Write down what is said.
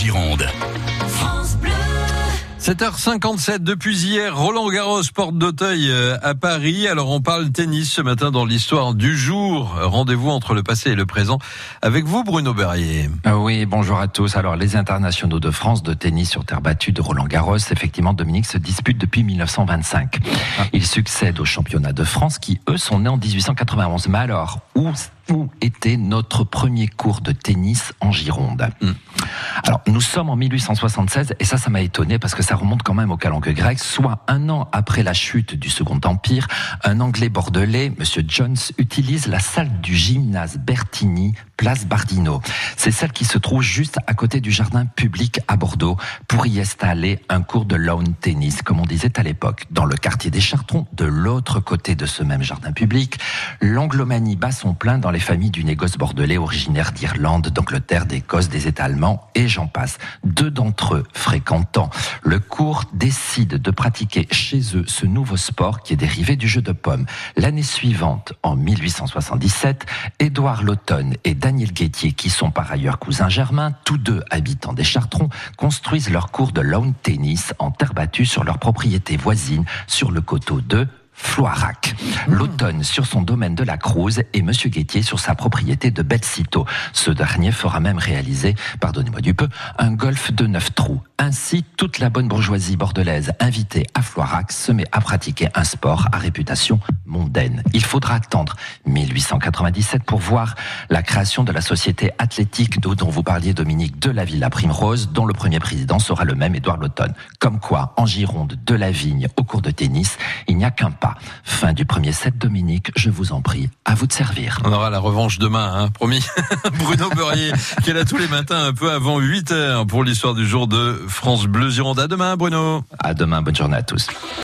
Gironde. 7h57 depuis hier, Roland Garros, porte d'Auteuil euh, à Paris. Alors on parle tennis ce matin dans l'histoire du jour. Rendez-vous entre le passé et le présent avec vous Bruno Berrier. Euh, oui, bonjour à tous. Alors les internationaux de France de tennis sur terre battue de Roland Garros, effectivement Dominique se dispute depuis 1925. Il succède aux championnats de France qui eux sont nés en 1891. Mais alors, où où était notre premier cours de tennis en Gironde? Hmm. Alors, nous sommes en 1876, et ça, ça m'a étonné parce que ça remonte quand même au calenque grec, soit un an après la chute du Second Empire, un Anglais bordelais, Monsieur Jones, utilise la salle du gymnase Bertini, place Bardino. C'est celle qui se trouve juste à côté du jardin public à Bordeaux pour y installer un cours de lawn tennis, comme on disait à l'époque. Dans le quartier des Chartrons, de l'autre côté de ce même jardin public, l'anglomanie bat son plein dans les familles du négoce bordelais originaire d'Irlande, d'Angleterre, d'Écosse, des États allemands et j'en passe. Deux d'entre eux, fréquentant le cours, décident de pratiquer chez eux ce nouveau sport qui est dérivé du jeu de pommes. L'année suivante, en 1877, Édouard Lautonne et Daniel Guettier, qui sont par ailleurs cousins germains, tous deux habitants des Chartrons, construisent leur cours de lawn tennis en terre battue sur leur propriété voisine, sur le coteau de Floirac. L'automne sur son domaine de la Cruz et Monsieur Guettier sur sa propriété de Betsito. Ce dernier fera même réaliser, pardonnez-moi du peu, un golf de neuf trous. Ainsi, toute la bonne bourgeoisie bordelaise invitée à Floirac se met à pratiquer un sport à réputation mondaine. Il faudra attendre 1897 pour voir la création de la société athlétique dont vous parliez Dominique de la Villa Primrose, dont le premier président sera le même Édouard Lautonne. Comme quoi, en Gironde, de la vigne au cours de tennis, il n'y a qu'un pas. Fin du premier set, Dominique, je vous en prie, à vous de servir. On aura la revanche demain, hein, promis. Bruno Beurrier, qui est là tous les matins, un peu avant 8 heures, pour l'histoire du jour de France Bleu Gironde. À demain, Bruno. À demain, bonne journée à tous.